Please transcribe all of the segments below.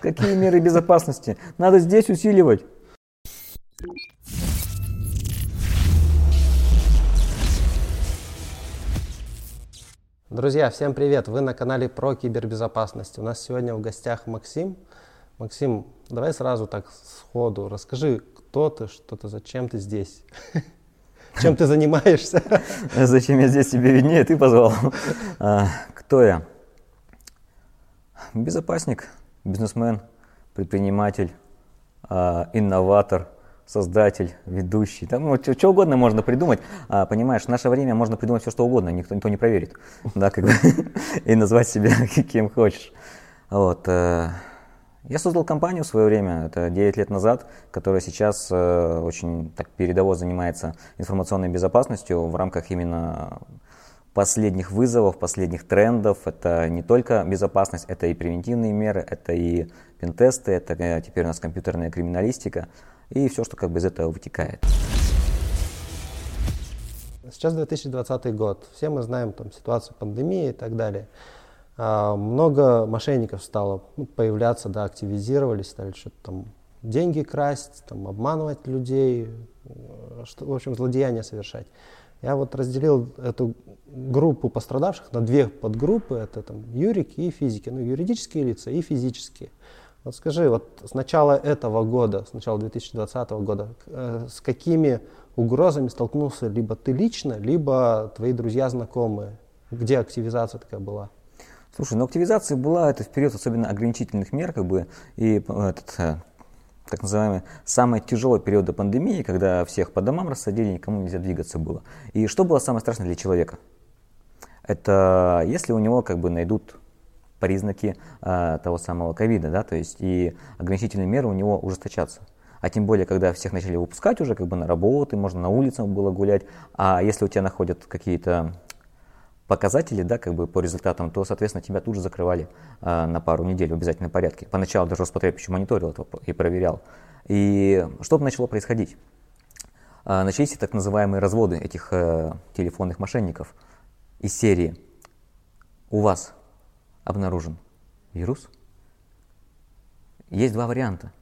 Какие меры безопасности? Надо здесь усиливать. Друзья, всем привет! Вы на канале про кибербезопасность. У нас сегодня в гостях Максим. Максим, давай сразу так сходу расскажи, кто ты, что ты, зачем ты здесь? Чем ты занимаешься? Зачем я здесь тебе виднее, ты позвал. А, кто я? Безопасник, бизнесмен, предприниматель, а, инноватор, создатель, ведущий. Там ну, что, что угодно можно придумать. А, понимаешь, в наше время можно придумать все, что угодно, никто, никто не проверит. Да, как бы, и назвать себя кем хочешь. Вот. Э, я создал компанию в свое время, это 9 лет назад, которая сейчас э, очень так передово занимается информационной безопасностью в рамках именно последних вызовов, последних трендов. Это не только безопасность, это и превентивные меры, это и пентесты, это э, теперь у нас компьютерная криминалистика и все, что как бы из этого вытекает. Сейчас 2020 год. Все мы знаем там ситуацию пандемии и так далее. А, много мошенников стало ну, появляться, да, активизировались, стали что-то там деньги красть, там, обманывать людей, э, что, в общем, злодеяния совершать. Я вот разделил эту группу пострадавших на две подгруппы, это там юрики и физики, ну, юридические лица и физические. Вот скажи, вот с начала этого года, с начала 2020 года, э, с какими угрозами столкнулся либо ты лично, либо твои друзья, знакомые? Где активизация такая была? Слушай, ну активизация была это в период особенно ограничительных мер, как бы, и этот, э, так называемый самый тяжелый период до пандемии, когда всех по домам рассадили, никому нельзя двигаться было. И что было самое страшное для человека? Это если у него как бы найдут признаки а, того самого ковида, да, то есть и ограничительные меры у него ужесточатся. А тем более, когда всех начали выпускать уже как бы на работы, можно на улицах было гулять, а если у тебя находят какие-то показатели, да, как бы по результатам, то, соответственно, тебя тут же закрывали а, на пару недель в обязательном порядке. Поначалу даже Роспотреб еще мониторил это и проверял. И что начало происходить? А, начались так называемые разводы этих а, телефонных мошенников из серии «У вас обнаружен вирус». Есть два варианта.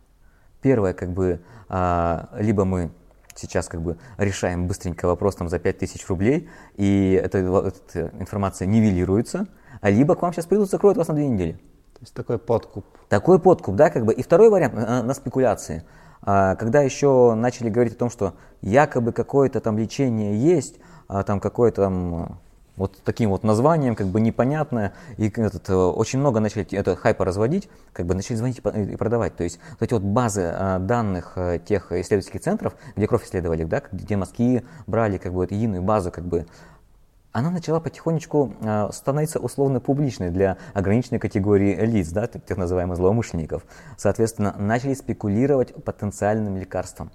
Первое, как бы, а, либо мы сейчас как бы решаем быстренько вопрос там за 5000 рублей, и эта, эта информация нивелируется, а либо к вам сейчас придут, закроют вас на две недели. То есть такой подкуп. Такой подкуп, да, как бы. И второй вариант на, на спекуляции. А, когда еще начали говорить о том, что якобы какое-то там лечение есть, а там какое-то там вот таким вот названием, как бы непонятное, и этот, э, очень много начали это хайпа разводить, как бы начали звонить и продавать. То есть вот эти вот базы э, данных э, тех исследовательских центров, где кровь исследовали, да, где мазки брали, как бы вот единую базу, как бы она начала потихонечку становиться условно публичной для ограниченной категории лиц, да, тех называемых злоумышленников. Соответственно, начали спекулировать потенциальным лекарством.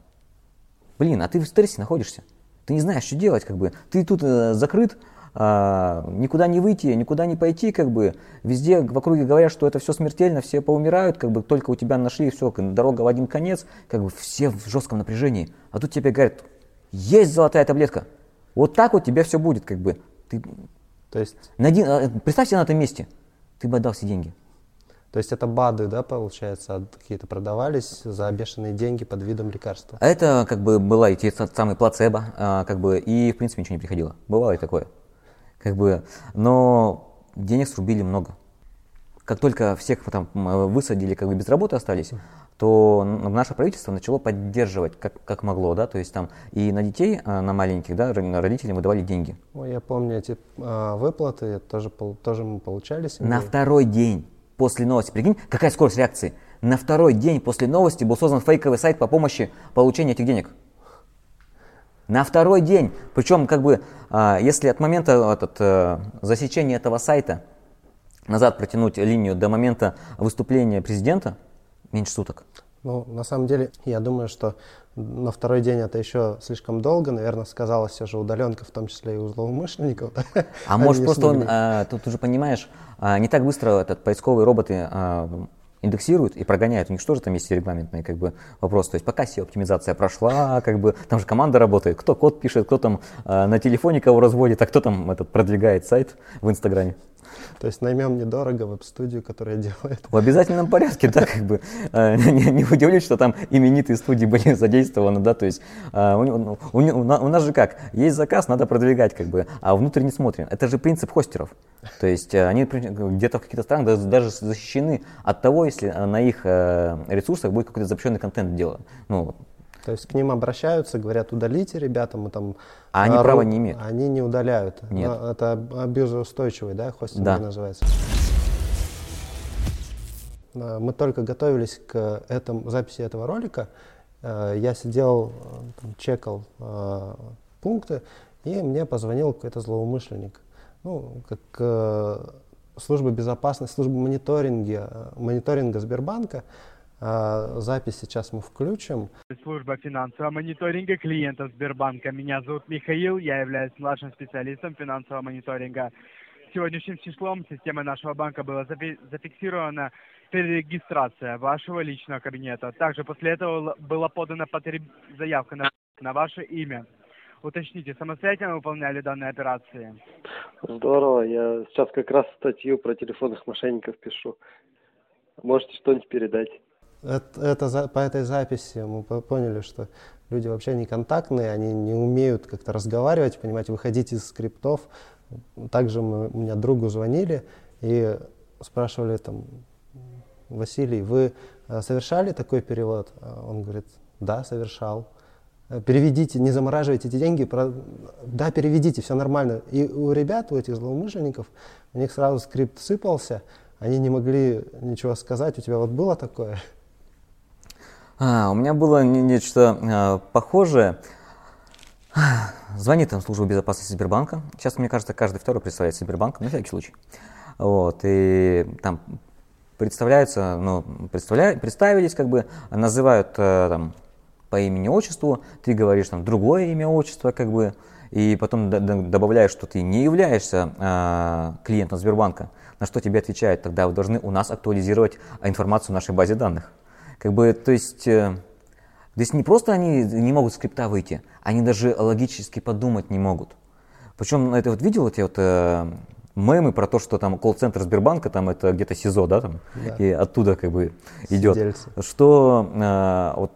Блин, а ты в стрессе находишься. Ты не знаешь, что делать, как бы. Ты тут э, закрыт, а, никуда не выйти, никуда не пойти, как бы, везде в округе говорят, что это все смертельно, все поумирают, как бы, только у тебя нашли, все, дорога в один конец, как бы, все в жестком напряжении, а тут тебе говорят, есть золотая таблетка, вот так вот тебе все будет, как бы, ты, то есть, найди, а, представь себе на этом месте, ты бы отдал все деньги. То есть это БАДы, да, получается, какие-то продавались за бешеные деньги под видом лекарства? Это как бы была и те самые плацебо, а, как бы, и в принципе ничего не приходило. Бывало и такое. Как бы, но денег срубили много. Как только всех там высадили, как бы без работы остались, то наше правительство начало поддерживать как, как могло, да, то есть там и на детей, а, на маленьких, да, родителям выдавали деньги. Ой, я помню эти э, выплаты, тоже, тоже мы получали. На второй день после новости, прикинь, какая скорость реакции. На второй день после новости был создан фейковый сайт по помощи получения этих денег. На второй день, причем как бы, а, если от момента этот, э, засечения этого сайта назад протянуть линию до момента выступления президента, меньше суток. Ну, на самом деле, я думаю, что на второй день это еще слишком долго, наверное, сказалась все же удаленка, в том числе и у злоумышленников. А может просто он, а, тут уже понимаешь, а, не так быстро этот поисковые роботы а, индексируют и прогоняют. У них что же там есть регламентный как бы, вопрос. То есть пока SEO-оптимизация прошла, как бы, там же команда работает, кто код пишет, кто там э, на телефоне кого разводит, а кто там этот, продвигает сайт в Инстаграме. То есть наймем недорого веб-студию, которая делает. В обязательном порядке, да, как бы. Э, не, удивлюсь, что там именитые студии были задействованы, да, то есть э, у, у, у, у нас же как, есть заказ, надо продвигать, как бы, а внутрь не смотрим. Это же принцип хостеров. То есть э, они где-то в каких-то странах даже защищены от того, если на их ресурсах будет какой-то запрещенный контент делать. Ну, то есть к ним обращаются, говорят, удалите, ребята, мы там... А они права не имеют? Они не удаляют. Нет. Это абьюзоустойчивый, да, хостинг да. называется. Мы только готовились к этому, записи этого ролика. Э, я сидел, там, чекал э, пункты, и мне позвонил какой-то злоумышленник. Ну, как э, служба безопасности, служба мониторинга, мониторинга Сбербанка запись сейчас мы включим. Служба финансового мониторинга клиентов Сбербанка. Меня зовут Михаил, я являюсь младшим специалистом финансового мониторинга. Сегодняшним числом системой нашего банка была зафиксирована перерегистрация вашего личного кабинета. Также после этого была подана потреб... заявка на, на ваше имя. Уточните, самостоятельно выполняли данные операции? Здорово, я сейчас как раз статью про телефонных мошенников пишу. Можете что-нибудь передать? Это, это, по этой записи мы поняли, что люди вообще не контактные, они не умеют как-то разговаривать, понимаете, выходить из скриптов. Также мы, у меня другу звонили и спрашивали там, Василий, вы э, совершали такой перевод? Он говорит, да, совершал. «Э, переведите, не замораживайте эти деньги. Про... Да, переведите, все нормально. И у ребят, у этих злоумышленников, у них сразу скрипт сыпался, они не могли ничего сказать. У тебя вот было такое? А, у меня было нечто а, похожее. Звонит там служба безопасности Сбербанка. Сейчас, мне кажется, каждый второй представляет Сбербанк, на всякий случай. Вот, и там представляются, ну, представля, представились, как бы, называют э, там по имени, отчеству, ты говоришь там другое имя, отчество, как бы, и потом добавляешь, что ты не являешься э, клиентом Сбербанка, на что тебе отвечают, тогда вы должны у нас актуализировать информацию в нашей базе данных. Как бы, то есть, э, то есть не просто они не могут скрипта выйти, они даже логически подумать не могут. Причем, это вот видел эти вот э, мемы про то, что там колл-центр Сбербанка, там это где-то СИЗО, да, там, да. и оттуда как бы идет. Сидельцы. Что э, вот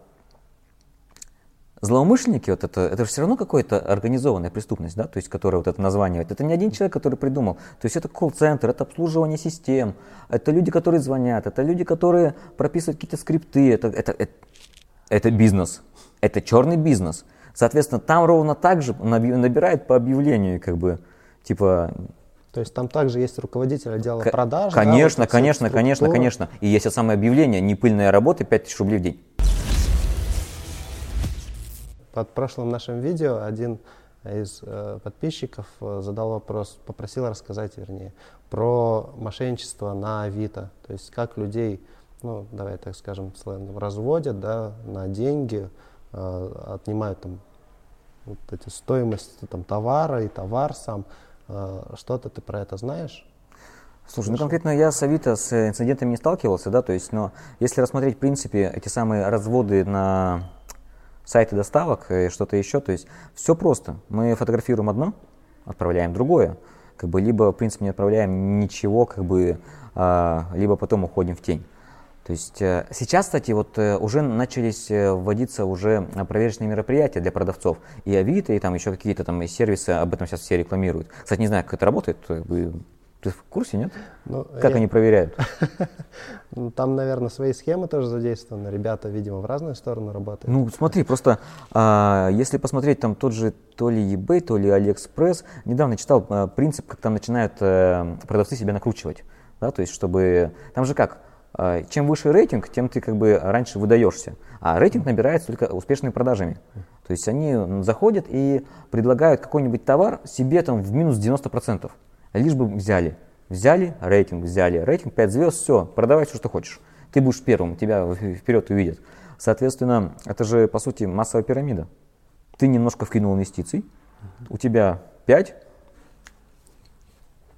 Злоумышленники, вот это, это же все равно какая-то организованная преступность, да, то есть, которая вот это название, это не один человек, который придумал, то есть это колл-центр, это обслуживание систем, это люди, которые звонят, это люди, которые прописывают какие-то скрипты, это, это, это, это бизнес, это черный бизнес. Соответственно, там ровно так же набирают по объявлению, как бы, типа... То есть там также есть руководитель отдела продаж? Конечно, да, вот конечно, конечно, конечно. И есть самое объявление, непыльная работа, 5000 рублей в день. Под прошлым нашим видео один из э, подписчиков э, задал вопрос, попросил рассказать, вернее, про мошенничество на Авито. То есть как людей, ну, давай так скажем, разводят да, на деньги, э, отнимают там вот эти стоимости там, товара и товар сам. Э, что-то ты про это знаешь? Слушай, ну конкретно я с Авито с инцидентами не сталкивался, да, то есть, но если рассмотреть, в принципе, эти самые разводы на сайты доставок и что-то еще. То есть все просто. Мы фотографируем одно, отправляем другое. Как бы, либо, в принципе, не отправляем ничего, как бы, а, либо потом уходим в тень. То есть э, сейчас, кстати, вот э, уже начались э, вводиться уже проверочные мероприятия для продавцов. И Авито, и там еще какие-то там сервисы об этом сейчас все рекламируют. Кстати, не знаю, как это работает. Ты в курсе, нет? Ну, как я... они проверяют? Ну, там, наверное, свои схемы тоже задействованы. Ребята, видимо, в разные стороны работают. Ну, смотри, просто а, если посмотреть там тот же то ли eBay, то ли AliExpress, недавно читал а, принцип, как там начинают а, продавцы себя накручивать. Да, то есть, чтобы... Там же как? А, чем выше рейтинг, тем ты как бы раньше выдаешься. А рейтинг набирается только успешными продажами. То есть они заходят и предлагают какой-нибудь товар себе там в минус 90% лишь бы взяли. Взяли рейтинг, взяли рейтинг, 5 звезд, все, продавай все, что хочешь. Ты будешь первым, тебя вперед увидят. Соответственно, это же, по сути, массовая пирамида. Ты немножко вкинул инвестиций, у тебя 5,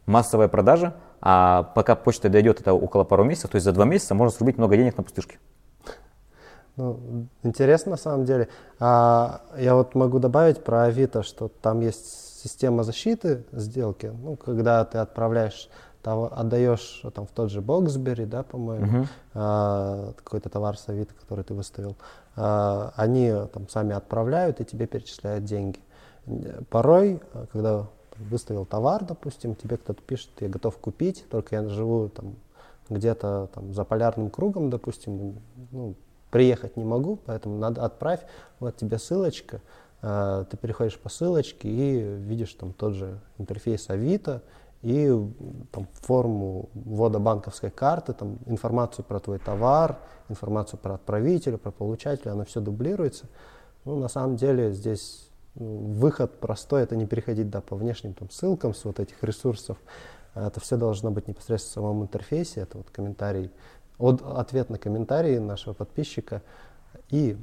массовая продажа, а пока почта дойдет, это около пару месяцев, то есть за два месяца можно срубить много денег на пустышке. Ну, интересно на самом деле. А, я вот могу добавить про Авито, что там есть система защиты сделки, ну, когда ты отправляешь отдаешь там в тот же Боксбери, да, по-моему, uh-huh. какой-то товар с Авито, который ты выставил, они там сами отправляют и тебе перечисляют деньги. Порой, когда выставил товар, допустим, тебе кто-то пишет, я готов купить, только я живу там где-то там за полярным кругом, допустим, ну, приехать не могу, поэтому надо отправь, вот тебе ссылочка, ты переходишь по ссылочке и видишь там тот же интерфейс Авито и там форму ввода банковской карты, там информацию про твой товар, информацию про отправителя, про получателя, оно все дублируется. Ну, на самом деле здесь ну, выход простой, это не переходить да, по внешним там, ссылкам с вот этих ресурсов. Это все должно быть непосредственно в самом интерфейсе. Это вот комментарий, от, ответ на комментарии нашего подписчика и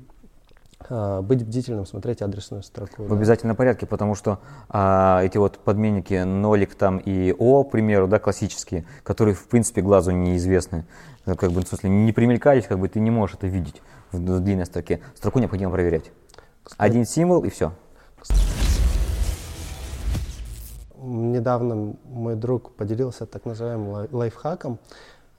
быть бдительным, смотреть адресную строку. В да. обязательном порядке, потому что а, эти вот подменники нолик там и О, к примеру, да, классические, которые в принципе глазу неизвестны, как бы, в смысле, не примелькались, как бы ты не можешь это видеть в, в длинной строке. Строку необходимо проверять. Кстати, Один символ и все. Недавно мой друг поделился так называемым лайфхаком.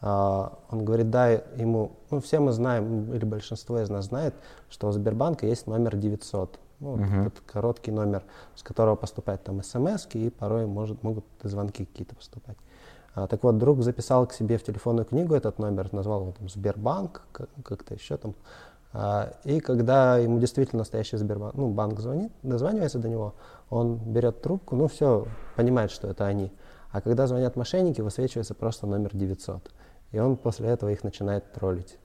А, он говорит, да, ему, ну все мы знаем, или большинство из нас знает, что у Сбербанка есть номер 900. Ну, uh-huh. этот короткий номер, с которого поступают там смс и порой может, могут звонки какие-то поступать. А, так вот, друг записал к себе в телефонную книгу этот номер, назвал его там Сбербанк, как-то еще там. А, и когда ему действительно настоящий Сбербанк, ну, банк звонит, дозванивается до него, он берет трубку, ну, все, понимает, что это они. А когда звонят мошенники, высвечивается просто номер 900. И он после этого их начинает троллить.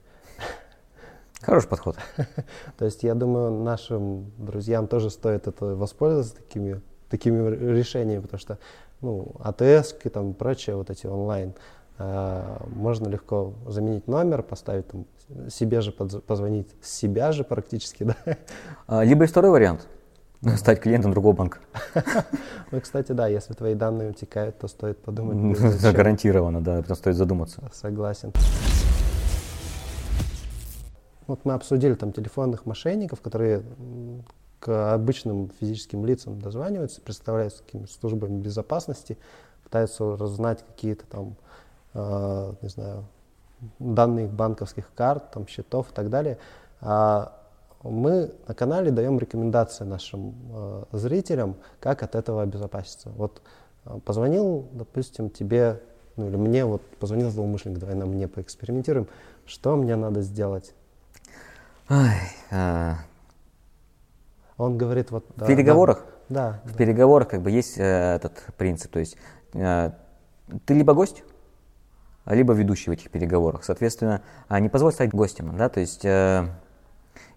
Хороший подход. То есть я думаю, нашим друзьям тоже стоит это воспользоваться такими, такими решениями, потому что ну, АТС и там прочее, вот эти онлайн, э, можно легко заменить номер, поставить там себе же позвонить с себя же практически, да. А, либо и второй вариант – стать клиентом другого банка. Ну, кстати, да, если твои данные утекают, то стоит подумать. Гарантированно, да, это стоит задуматься. Согласен. Вот мы обсудили там телефонных мошенников, которые к обычным физическим лицам дозваниваются, представляются какими службами безопасности, пытаются разузнать какие-то там, э, не знаю, данных банковских карт, там, счетов и так далее. А мы на канале даем рекомендации нашим э, зрителям, как от этого обезопаситься. Вот э, позвонил, допустим, тебе, ну или мне, вот позвонил злоумышленник, давай на мне поэкспериментируем, что мне надо сделать? Ой, а... Он говорит вот... В переговорах? Да. В да. переговорах как бы есть э, этот принцип, то есть э, ты либо гость, либо ведущий в этих переговорах. Соответственно, а, не позволь стать гостем. Да? То есть э,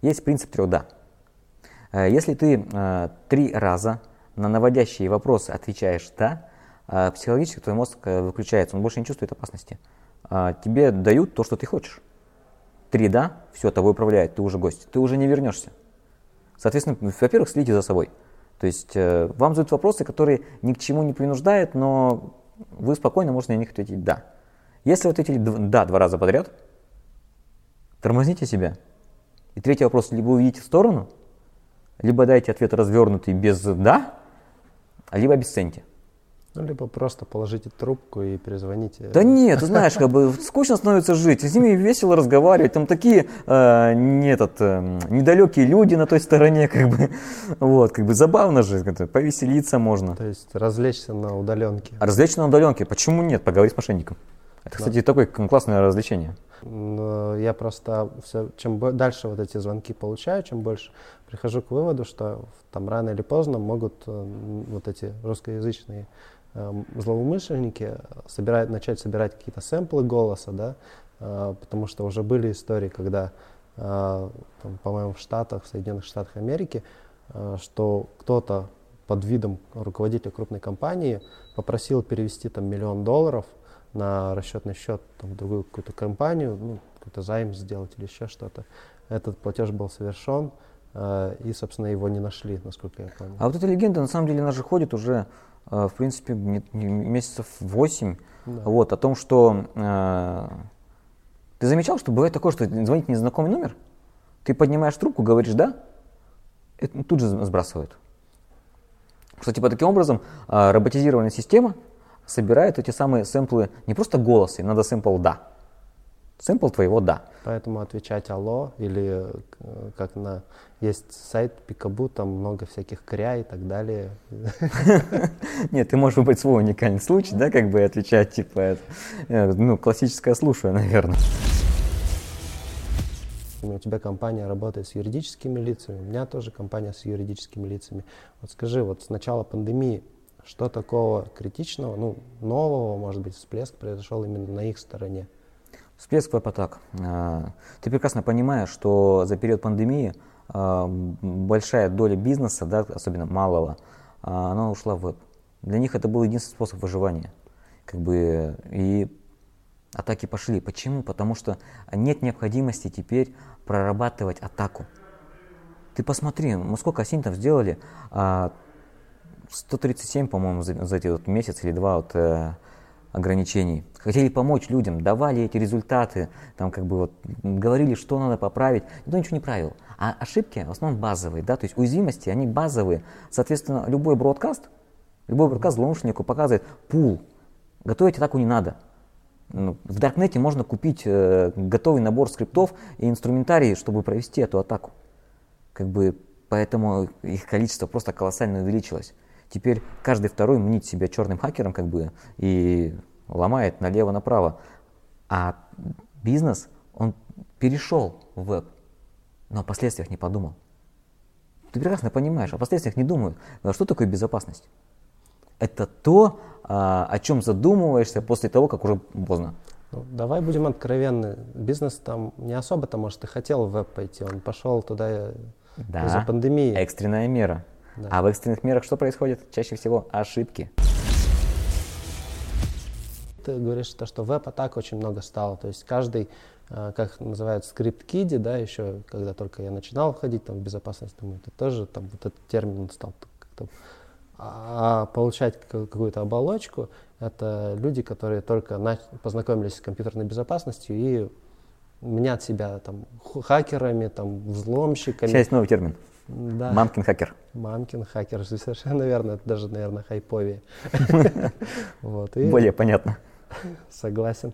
есть принцип трех «да». Э, если ты э, три раза на наводящие вопросы отвечаешь «да», психологически твой мозг выключается, он больше не чувствует опасности. Тебе дают то, что ты хочешь. Три «да», все, тобой управляет, ты уже гость, ты уже не вернешься. Соответственно, во-первых, следите за собой. То есть вам задают вопросы, которые ни к чему не принуждают, но вы спокойно можете на них ответить «да». Если вы ответили «да» два раза подряд, тормозните себя. И третий вопрос, либо увидите в сторону, либо дайте ответ развернутый без «да», либо обесценьте. Ну, либо просто положите трубку и перезвоните. Да нет, ты знаешь, как бы скучно становится жить, с ними весело разговаривать, там такие э, не этот, э, недалекие люди на той стороне, как бы, вот, как бы забавно же, повеселиться можно. То есть развлечься на удаленке. развлечься на удаленке, почему нет, поговорить с мошенником. Это, кстати, такое классное развлечение. Я просто все, чем дальше вот эти звонки получаю, чем больше прихожу к выводу, что там рано или поздно могут э, вот эти русскоязычные э, злоумышленники собирать, начать собирать какие-то сэмплы голоса, да, э, потому что уже были истории, когда, по-моему, в Штатах, в Соединенных Штатах Америки, что кто-то под видом руководителя крупной компании попросил перевести там миллион долларов – на расчетный счет там, в другую какую-то компанию, ну, какой-то займ сделать или еще что-то. Этот платеж был совершен, э, и, собственно, его не нашли, насколько я помню. А вот эта легенда, на самом деле, она же ходит уже, э, в принципе, не, не, месяцев 8, да. вот, о том, что... Э, ты замечал, что бывает такое, что звонит незнакомый номер, ты поднимаешь трубку, говоришь «да», это тут же сбрасывают. Что, типа, таким образом, э, роботизированная система – собирает эти самые сэмплы не просто голоса, им надо сэмпл «да». Сэмпл твоего «да». Поэтому отвечать «алло» или э, как на... Есть сайт Пикабу, там много всяких кря и так далее. Нет, ты можешь выбрать свой уникальный случай, да, как бы отвечать, типа, это, э, ну, классическое слушаю, наверное. У тебя компания работает с юридическими лицами, у меня тоже компания с юридическими лицами. Вот скажи, вот с начала пандемии что такого критичного, ну, нового, может быть, всплеск произошел именно на их стороне? Всплеск веб-атак. А, ты прекрасно понимаешь, что за период пандемии а, большая доля бизнеса, да, особенно малого, а, она ушла в веб. Для них это был единственный способ выживания. Как бы, и атаки пошли. Почему? Потому что нет необходимости теперь прорабатывать атаку. Ты посмотри, мы сколько осинтов сделали, 137, по-моему, за, за эти вот месяц или два вот, э, ограничений. Хотели помочь людям, давали эти результаты, там как бы вот говорили, что надо поправить. Никто ничего не правил. А ошибки в основном базовые, да, то есть уязвимости, они базовые. Соответственно, любой бродкаст, любой бродкаст злоумышленнику показывает пул. Готовить атаку не надо. Ну, в Даркнете можно купить э, готовый набор скриптов и инструментарий, чтобы провести эту атаку. Как бы, поэтому их количество просто колоссально увеличилось. Теперь каждый второй мнит себя черным хакером как бы и ломает налево-направо. А бизнес, он перешел в веб, но о последствиях не подумал. Ты прекрасно понимаешь, о последствиях не думают. А что такое безопасность? Это то, а, о чем задумываешься после того, как уже поздно. Ну, давай будем откровенны. Бизнес там не особо-то, может, и хотел в веб пойти. Он пошел туда да, из-за пандемии. экстренная мера. Да. А в экстренных мерах что происходит? Чаще всего ошибки. Ты говоришь, то, что веб-атак очень много стало. То есть каждый, э, как называют, скрипт-киди, да, еще когда только я начинал входить там, в безопасность, думаю, это тоже там вот этот термин стал как-то а получать какую-то оболочку, это люди, которые только познакомились с компьютерной безопасностью и мнят себя там хакерами, там взломщиками. Сейчас новый термин. Да. Мамкин хакер. Мамкин хакер, совершенно верно, это даже, наверное, хайповее. Более понятно. Согласен.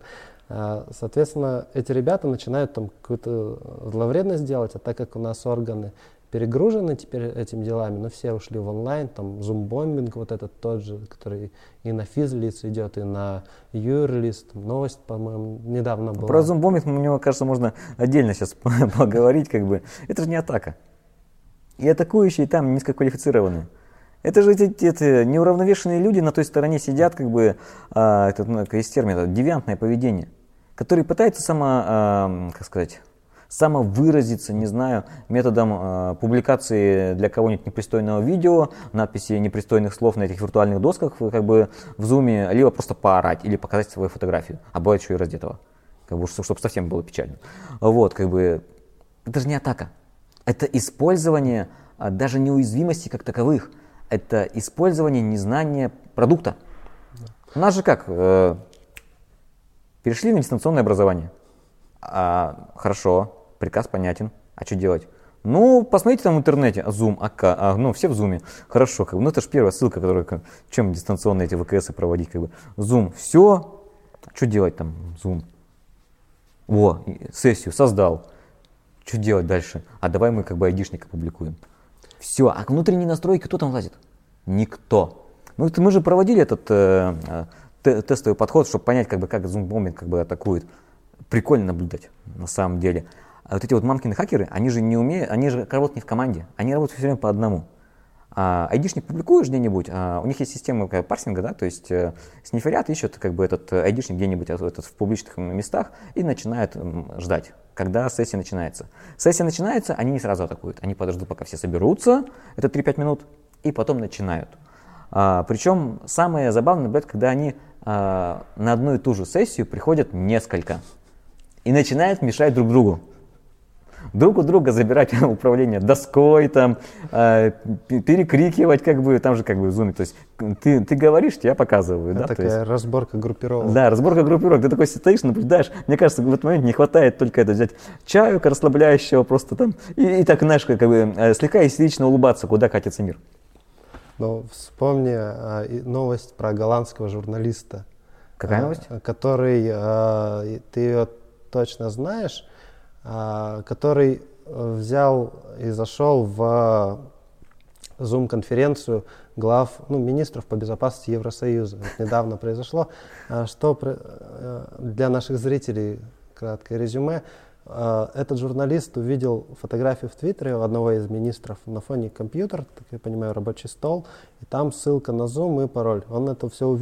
А, соответственно, эти ребята начинают там какую-то зловредность делать, а так как у нас органы перегружены теперь этими делами, но все ушли в онлайн, там зумбомбинг вот этот тот же, который и на физлиц идет, и на юрлист, новость, по-моему, недавно была. Про зумбомбинг, мне кажется, можно отдельно сейчас поговорить, как бы, это же не атака. И атакующие там низкоквалифицированные. Это же эти, эти неуравновешенные люди на той стороне сидят, как бы, а, это, ну, есть термин, это девиантное поведение, которые пытаются само, а, как сказать, самовыразиться, не знаю, методом э, публикации для кого-нибудь непристойного видео, надписи непристойных слов на этих виртуальных досках, как бы в зуме, либо просто поорать или показать свою фотографию, а бывает еще и раздетого, как бы, чтобы совсем было печально. Вот, как бы, это же не атака, это использование а, даже неуязвимости как таковых. Это использование незнания продукта. У нас же как? Э, перешли на дистанционное образование. А, хорошо, приказ понятен. А что делать? Ну, посмотрите там в интернете, Zoom, АК, а, ну, все в Zoom. Хорошо, как бы, ну, это же первая ссылка, которая, как, чем дистанционные эти ВКС проводить, как бы. Zoom, все, что делать там, Zoom? Во, сессию создал. Что делать дальше? А давай мы как бы айдишника публикуем. Все, а внутренние настройки кто там лазит? Никто. Мы, мы же проводили этот э, э, тестовый подход, чтобы понять, как бы, как зумбомбинг как бы атакует. Прикольно наблюдать, на самом деле. А вот эти вот мамкины хакеры, они же не умеют, они же работают не в команде, они работают все время по одному. А, айдишник публикуешь где-нибудь, а, у них есть система парсинга, да, то есть э, сниферят ищут как бы этот айдишник где-нибудь а, этот, в публичных местах и начинают ждать когда сессия начинается. Сессия начинается, они не сразу атакуют, они подождут, пока все соберутся, это 3-5 минут, и потом начинают. А, причем самое забавное бывает, когда они а, на одну и ту же сессию приходят несколько и начинают мешать друг другу друг у друга забирать управление доской, там, э, перекрикивать, как бы, там же как бы в зуме, то есть ты, ты говоришь, я показываю. Это да? такая есть, разборка группировок. Да, разборка группировок, ты такой стоишь, наблюдаешь, мне кажется, в этот момент не хватает только это взять чаю расслабляющего просто там, и, и так, знаешь, как бы э, слегка истерично улыбаться, куда катится мир. Но вспомни а, и новость про голландского журналиста. Какая а, новость? Который, и ты ее точно знаешь, который взял и зашел в Zoom-конференцию глав, ну, министров по безопасности Евросоюза. Это недавно произошло. А Что э, для наших зрителей краткое резюме. А, Этот журналист увидел фотографию в Твиттере одного из министров на фоне компьютер, так я понимаю, рабочий стол, и там ссылка на Zoom и пароль. Он это все увидел